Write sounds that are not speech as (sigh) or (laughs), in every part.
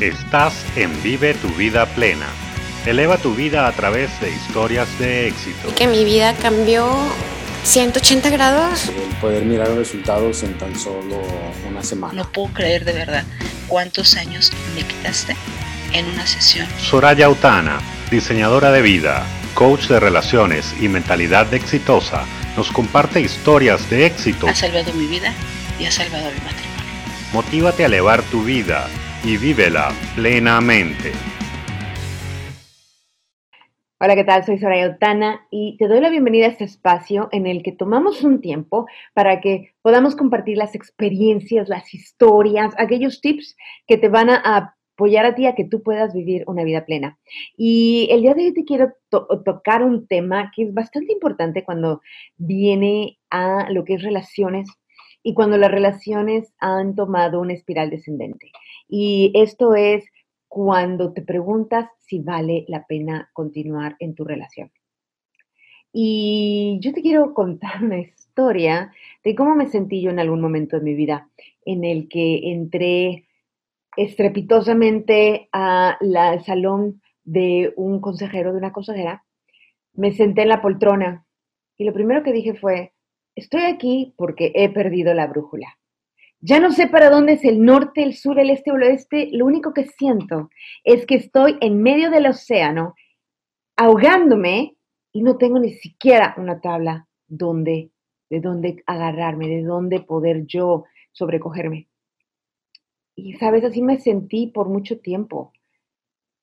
Estás en Vive tu vida plena. Eleva tu vida a través de historias de éxito. Que mi vida cambió 180 grados. El poder mirar los resultados en tan solo una semana. No puedo creer de verdad cuántos años me quitaste en una sesión. Soraya Utana, diseñadora de vida, coach de relaciones y mentalidad exitosa, nos comparte historias de éxito. Ha salvado mi vida y ha salvado mi matrimonio. Motívate a elevar tu vida y vívela plenamente. Hola, ¿qué tal? Soy Soraya Otana y te doy la bienvenida a este espacio en el que tomamos un tiempo para que podamos compartir las experiencias, las historias, aquellos tips que te van a apoyar a ti a que tú puedas vivir una vida plena. Y el día de hoy te quiero tocar un tema que es bastante importante cuando viene a lo que es relaciones y cuando las relaciones han tomado una espiral descendente. Y esto es cuando te preguntas si vale la pena continuar en tu relación. Y yo te quiero contar (laughs) una historia de cómo me sentí yo en algún momento de mi vida en el que entré estrepitosamente al salón de un consejero, de una consejera, me senté en la poltrona y lo primero que dije fue, estoy aquí porque he perdido la brújula. Ya no sé para dónde es el norte, el sur, el este o el oeste. Lo único que siento es que estoy en medio del océano, ahogándome y no tengo ni siquiera una tabla donde, de dónde agarrarme, de dónde poder yo sobrecogerme. Y sabes, así me sentí por mucho tiempo.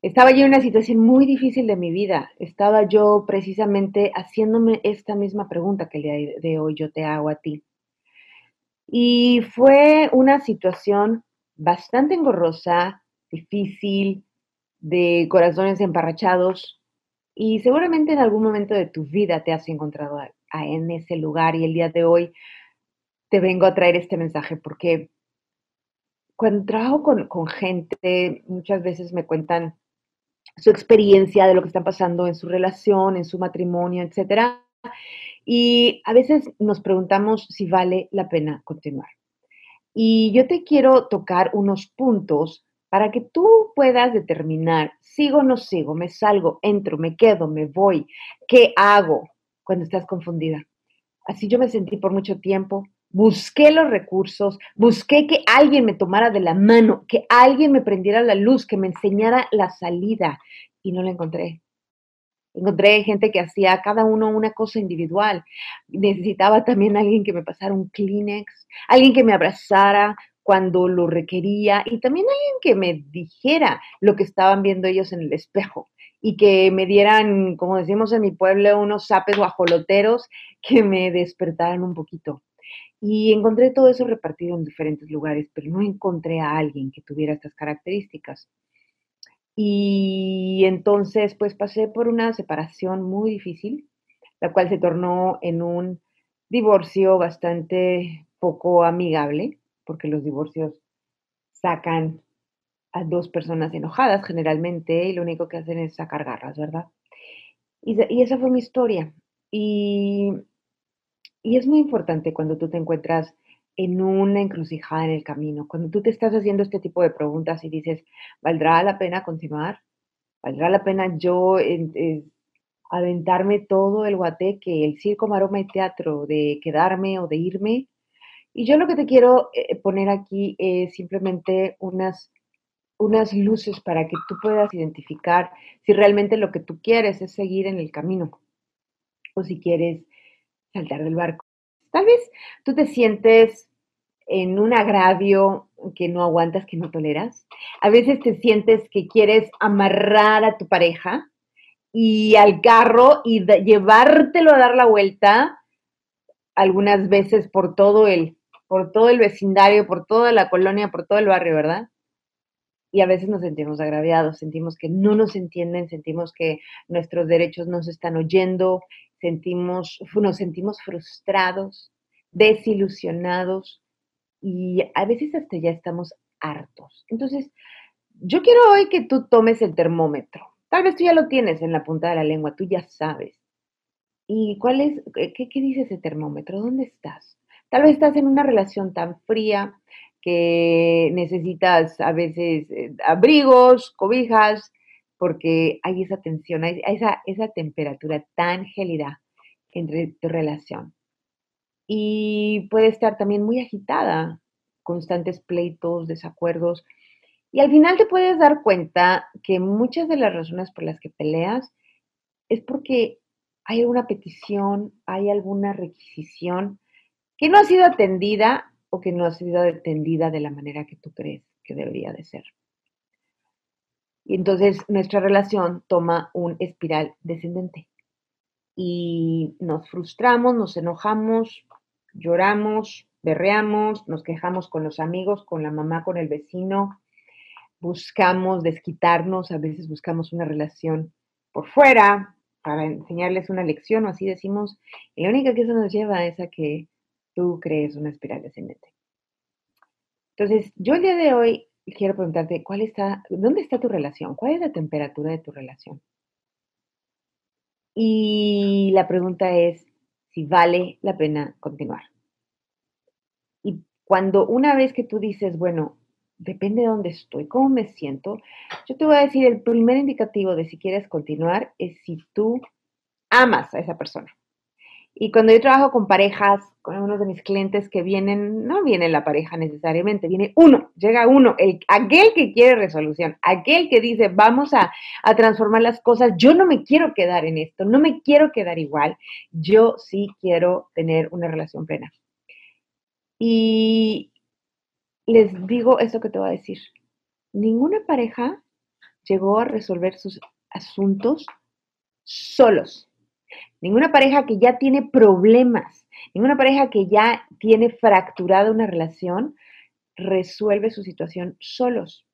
Estaba yo en una situación muy difícil de mi vida. Estaba yo precisamente haciéndome esta misma pregunta que el día de hoy yo te hago a ti. Y fue una situación bastante engorrosa, difícil, de corazones emparrachados. Y seguramente en algún momento de tu vida te has encontrado en ese lugar y el día de hoy te vengo a traer este mensaje porque cuando trabajo con, con gente, muchas veces me cuentan su experiencia de lo que está pasando en su relación, en su matrimonio, etcétera. Y a veces nos preguntamos si vale la pena continuar. Y yo te quiero tocar unos puntos para que tú puedas determinar, sigo o no sigo, me salgo, entro, me quedo, me voy, ¿qué hago cuando estás confundida? Así yo me sentí por mucho tiempo, busqué los recursos, busqué que alguien me tomara de la mano, que alguien me prendiera la luz, que me enseñara la salida y no la encontré. Encontré gente que hacía cada uno una cosa individual. Necesitaba también alguien que me pasara un Kleenex, alguien que me abrazara cuando lo requería y también alguien que me dijera lo que estaban viendo ellos en el espejo y que me dieran, como decimos en mi pueblo, unos zapes guajoloteros que me despertaran un poquito. Y encontré todo eso repartido en diferentes lugares, pero no encontré a alguien que tuviera estas características. Y entonces, pues pasé por una separación muy difícil, la cual se tornó en un divorcio bastante poco amigable, porque los divorcios sacan a dos personas enojadas generalmente y lo único que hacen es sacar garras, ¿verdad? Y, y esa fue mi historia. Y, y es muy importante cuando tú te encuentras en una encrucijada en el camino. Cuando tú te estás haciendo este tipo de preguntas y dices, ¿valdrá la pena continuar? ¿Valdrá la pena yo eh, aventarme todo el guateque, el circo, maroma y teatro de quedarme o de irme? Y yo lo que te quiero eh, poner aquí es simplemente unas, unas luces para que tú puedas identificar si realmente lo que tú quieres es seguir en el camino o si quieres saltar del barco. Tal vez tú te sientes en un agravio que no aguantas, que no toleras. A veces te sientes que quieres amarrar a tu pareja y al carro y llevártelo a dar la vuelta algunas veces por todo el por todo el vecindario, por toda la colonia, por todo el barrio, ¿verdad? Y a veces nos sentimos agraviados, sentimos que no nos entienden, sentimos que nuestros derechos no se están oyendo, sentimos, nos sentimos frustrados, desilusionados y a veces hasta ya estamos hartos. Entonces, yo quiero hoy que tú tomes el termómetro. Tal vez tú ya lo tienes en la punta de la lengua, tú ya sabes. ¿Y cuál es, qué, qué dice ese termómetro? ¿Dónde estás? Tal vez estás en una relación tan fría que necesitas a veces eh, abrigos, cobijas, porque hay esa tensión, hay esa, esa temperatura tan gélida entre tu relación. Y puede estar también muy agitada, constantes pleitos, desacuerdos. Y al final te puedes dar cuenta que muchas de las razones por las que peleas es porque hay alguna petición, hay alguna requisición que no ha sido atendida o que no ha sido atendida de la manera que tú crees que debería de ser. Y entonces nuestra relación toma un espiral descendente y nos frustramos, nos enojamos, lloramos, berreamos, nos quejamos con los amigos, con la mamá, con el vecino, buscamos desquitarnos, a veces buscamos una relación por fuera para enseñarles una lección o así decimos, y la única que eso nos lleva es a que tú crees una espiral descendente. Entonces, yo el día de hoy quiero preguntarte, ¿cuál está, dónde está tu relación? ¿Cuál es la temperatura de tu relación? Y la pregunta es si vale la pena continuar. Y cuando una vez que tú dices, bueno, depende de dónde estoy, cómo me siento, yo te voy a decir, el primer indicativo de si quieres continuar es si tú amas a esa persona. Y cuando yo trabajo con parejas, con uno de mis clientes que vienen, no viene la pareja necesariamente, viene uno, llega uno, el, aquel que quiere resolución, aquel que dice, vamos a, a transformar las cosas, yo no me quiero quedar en esto, no me quiero quedar igual, yo sí quiero tener una relación plena. Y les digo eso que te voy a decir, ninguna pareja llegó a resolver sus asuntos solos Ninguna pareja que ya tiene problemas, ninguna pareja que ya tiene fracturada una relación, resuelve su situación solos.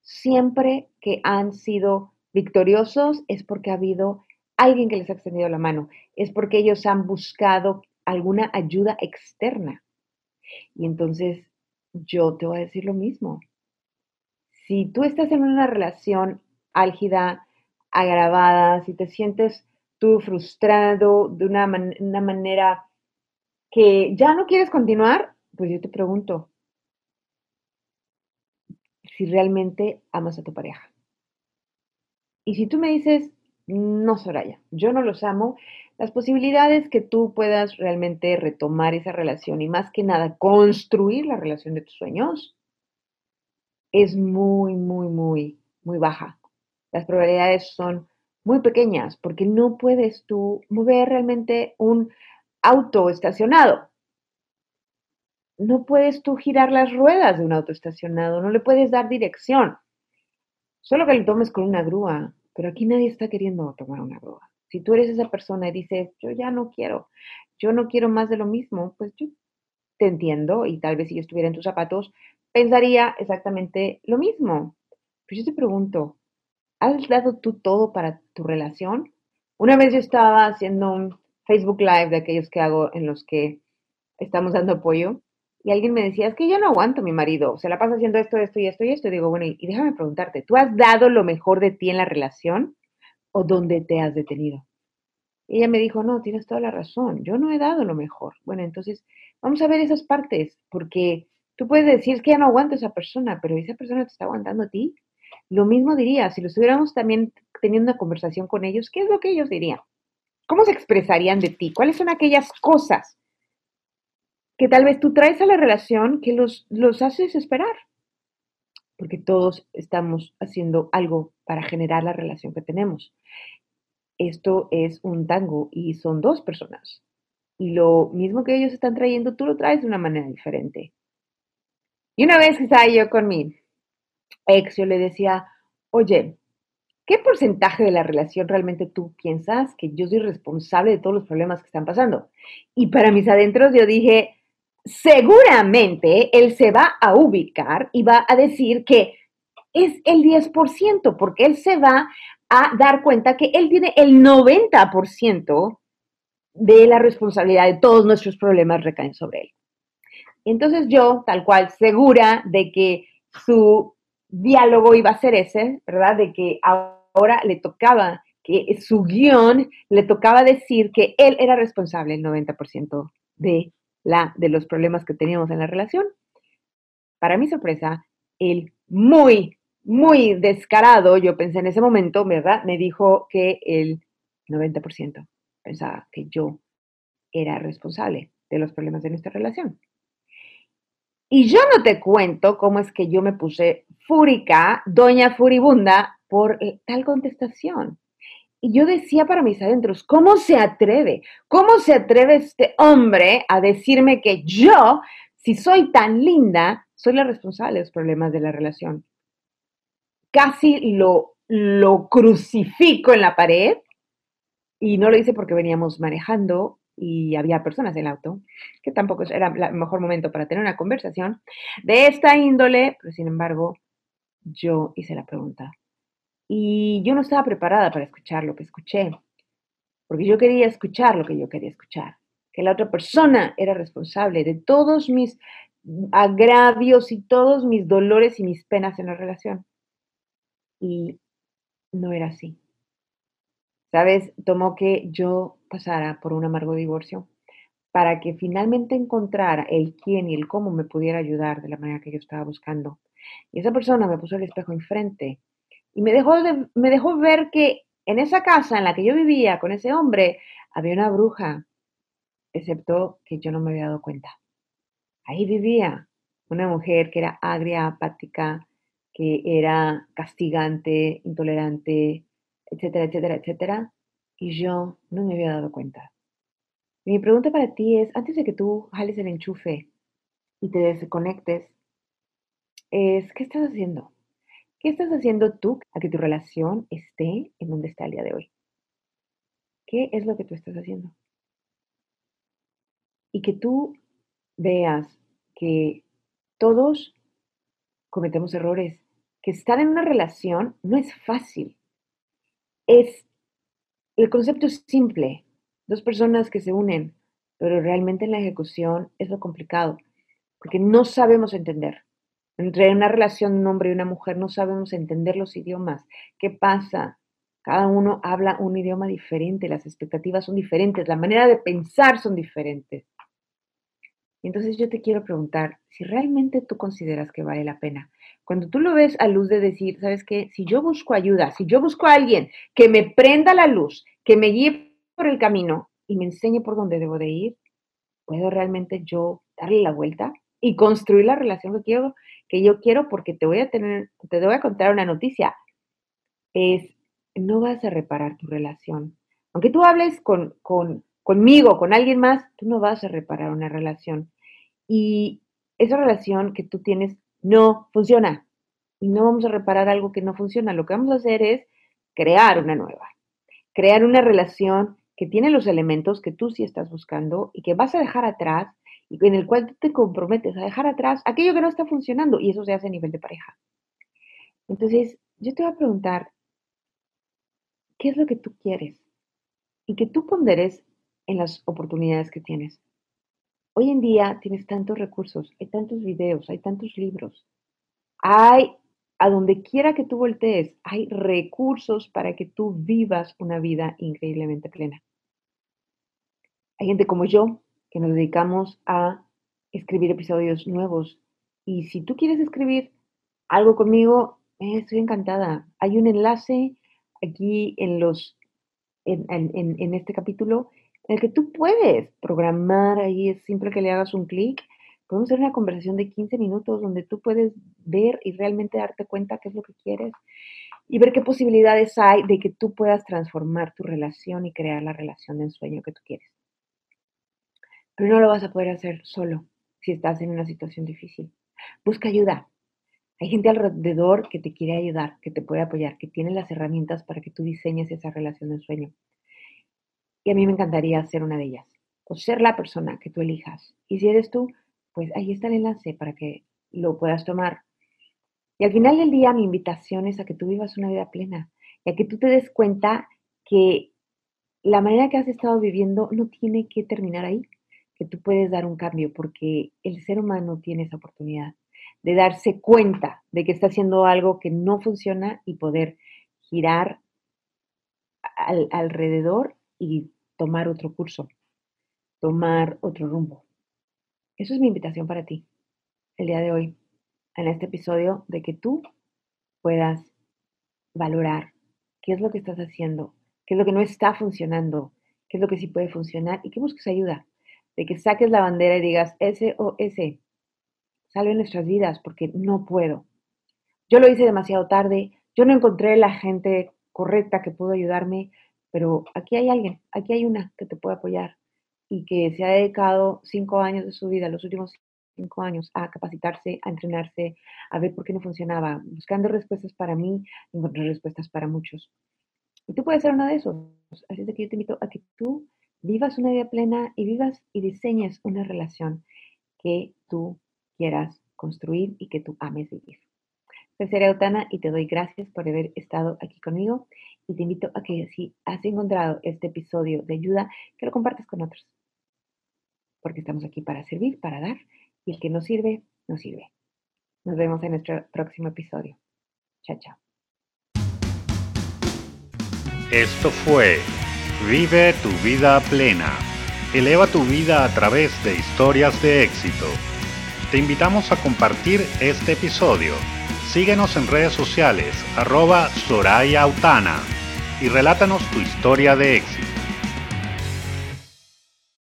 Siempre que han sido victoriosos es porque ha habido alguien que les ha extendido la mano, es porque ellos han buscado alguna ayuda externa. Y entonces yo te voy a decir lo mismo. Si tú estás en una relación álgida, agravada, si te sientes tú frustrado de una, una manera que ya no quieres continuar, pues yo te pregunto si realmente amas a tu pareja. Y si tú me dices, no, Soraya, yo no los amo, las posibilidades que tú puedas realmente retomar esa relación y más que nada construir la relación de tus sueños es muy, muy, muy, muy baja. Las probabilidades son muy pequeñas, porque no puedes tú mover realmente un auto estacionado. No puedes tú girar las ruedas de un auto estacionado, no le puedes dar dirección. Solo que le tomes con una grúa, pero aquí nadie está queriendo tomar una grúa. Si tú eres esa persona y dices, yo ya no quiero, yo no quiero más de lo mismo, pues yo te entiendo y tal vez si yo estuviera en tus zapatos, pensaría exactamente lo mismo. Pero yo te pregunto, ¿Has dado tú todo para tu relación? Una vez yo estaba haciendo un Facebook Live de aquellos que hago en los que estamos dando apoyo y alguien me decía, es que yo no aguanto a mi marido, se la pasa haciendo esto, esto y esto y esto. Y digo, bueno, y déjame preguntarte, ¿tú has dado lo mejor de ti en la relación o dónde te has detenido? Ella me dijo, no, tienes toda la razón, yo no he dado lo mejor. Bueno, entonces vamos a ver esas partes, porque tú puedes decir, es que ya no aguanto a esa persona, pero esa persona te está aguantando a ti. Lo mismo diría, si lo estuviéramos también teniendo una conversación con ellos, ¿qué es lo que ellos dirían? ¿Cómo se expresarían de ti? ¿Cuáles son aquellas cosas que tal vez tú traes a la relación que los, los haces esperar? Porque todos estamos haciendo algo para generar la relación que tenemos. Esto es un tango y son dos personas. Y lo mismo que ellos están trayendo, tú lo traes de una manera diferente. Y una vez que estaba yo con ex, yo le decía, oye, ¿qué porcentaje de la relación realmente tú piensas que yo soy responsable de todos los problemas que están pasando? Y para mis adentros yo dije, seguramente él se va a ubicar y va a decir que es el 10%, porque él se va a dar cuenta que él tiene el 90% de la responsabilidad de todos nuestros problemas recaen sobre él. Entonces yo, tal cual, segura de que su diálogo iba a ser ese, ¿verdad? De que ahora le tocaba, que su guion le tocaba decir que él era responsable el 90% de, la, de los problemas que teníamos en la relación. para mi sorpresa, el muy, muy descarado, yo pensé en ese momento, ¿verdad? Me dijo que el 90% pensaba que yo era responsable de los problemas de nuestra relación. Y yo no te cuento cómo es que yo me puse fúrica, doña furibunda, por tal contestación. Y yo decía para mis adentros, ¿cómo se atreve? ¿Cómo se atreve este hombre a decirme que yo, si soy tan linda, soy la responsable de los problemas de la relación? Casi lo, lo crucifico en la pared y no lo hice porque veníamos manejando y había personas en el auto, que tampoco era el mejor momento para tener una conversación de esta índole, pero sin embargo, yo hice la pregunta. Y yo no estaba preparada para escuchar lo que escuché, porque yo quería escuchar lo que yo quería escuchar, que la otra persona era responsable de todos mis agravios y todos mis dolores y mis penas en la relación. Y no era así. ¿Sabes? Tomó que yo pasara por un amargo divorcio para que finalmente encontrara el quién y el cómo me pudiera ayudar de la manera que yo estaba buscando. Y esa persona me puso el espejo enfrente y me dejó, me dejó ver que en esa casa en la que yo vivía con ese hombre había una bruja, excepto que yo no me había dado cuenta. Ahí vivía una mujer que era agria, apática, que era castigante, intolerante, etcétera, etcétera, etcétera, y yo no me había dado cuenta. mi pregunta para ti es, antes de que tú jales el enchufe y te desconectes, es, ¿qué estás haciendo? ¿Qué estás haciendo tú a que tu relación esté en donde está el día de hoy? ¿Qué es lo que tú estás haciendo? Y que tú veas que todos cometemos errores, que estar en una relación no es fácil es, el concepto es simple, dos personas que se unen, pero realmente en la ejecución es lo complicado, porque no sabemos entender. Entre una relación de un hombre y una mujer no sabemos entender los idiomas. ¿Qué pasa? Cada uno habla un idioma diferente, las expectativas son diferentes, la manera de pensar son diferentes. Entonces yo te quiero preguntar si realmente tú consideras que vale la pena cuando tú lo ves a luz de decir, ¿sabes qué? Si yo busco ayuda, si yo busco a alguien que me prenda la luz, que me guíe por el camino y me enseñe por dónde debo de ir, ¿puedo realmente yo darle la vuelta y construir la relación que quiero, que yo quiero? Porque te voy a tener, te voy a contar una noticia. Es, no vas a reparar tu relación. Aunque tú hables con, con, conmigo, con alguien más, tú no vas a reparar una relación. Y esa relación que tú tienes no funciona. Y no vamos a reparar algo que no funciona. Lo que vamos a hacer es crear una nueva. Crear una relación que tiene los elementos que tú sí estás buscando y que vas a dejar atrás y en el cual tú te comprometes a dejar atrás aquello que no está funcionando y eso se hace a nivel de pareja. Entonces, yo te voy a preguntar, ¿qué es lo que tú quieres? Y que tú ponderes en las oportunidades que tienes. Hoy en día tienes tantos recursos, hay tantos videos, hay tantos libros, hay, a donde quiera que tú voltees, hay recursos para que tú vivas una vida increíblemente plena. Hay gente como yo que nos dedicamos a escribir episodios nuevos y si tú quieres escribir algo conmigo, eh, estoy encantada. Hay un enlace aquí en los en, en este capítulo en el que tú puedes programar ahí, es simple que le hagas un clic. Podemos hacer una conversación de 15 minutos donde tú puedes ver y realmente darte cuenta qué es lo que quieres y ver qué posibilidades hay de que tú puedas transformar tu relación y crear la relación de ensueño que tú quieres. Pero no lo vas a poder hacer solo si estás en una situación difícil. Busca ayuda. Hay gente alrededor que te quiere ayudar, que te puede apoyar, que tiene las herramientas para que tú diseñes esa relación de ensueño. Y a mí me encantaría ser una de ellas, o ser la persona que tú elijas. Y si eres tú, pues ahí está el enlace para que lo puedas tomar. Y al final del día mi invitación es a que tú vivas una vida plena y a que tú te des cuenta que la manera que has estado viviendo no tiene que terminar ahí, que tú puedes dar un cambio porque el ser humano tiene esa oportunidad de darse cuenta de que está haciendo algo que no funciona y poder girar alrededor y tomar otro curso, tomar otro rumbo. Eso es mi invitación para ti el día de hoy. en este episodio de que tú puedas valorar qué es lo que estás haciendo, qué es lo que no está funcionando, qué es lo que sí puede funcionar y que busques ayuda. De que saques la bandera y digas, ese, salve nuestras vidas porque no puedo. Yo lo hice demasiado tarde, yo no encontré la gente correcta que pudo ayudarme, pero aquí hay alguien, aquí hay una que te puede apoyar y que se ha dedicado cinco años de su vida, los últimos cinco años, a capacitarse, a entrenarse, a ver por qué no funcionaba, buscando respuestas para mí, encontré respuestas para muchos. Y tú puedes ser uno de esos. Así es que yo te invito a que tú vivas una vida plena y vivas y diseñes una relación que tú quieras construir y que tú ames vivir. Soy Seria y te doy gracias por haber estado aquí conmigo y te invito a que si has encontrado este episodio de ayuda, que lo compartas con otros. Porque estamos aquí para servir, para dar y el que no sirve, no sirve. Nos vemos en nuestro próximo episodio. Chao, chao. Esto fue Vive tu vida plena. Eleva tu vida a través de historias de éxito. Te invitamos a compartir este episodio Síguenos en redes sociales, arroba Soraya Autana, y relátanos tu historia de éxito.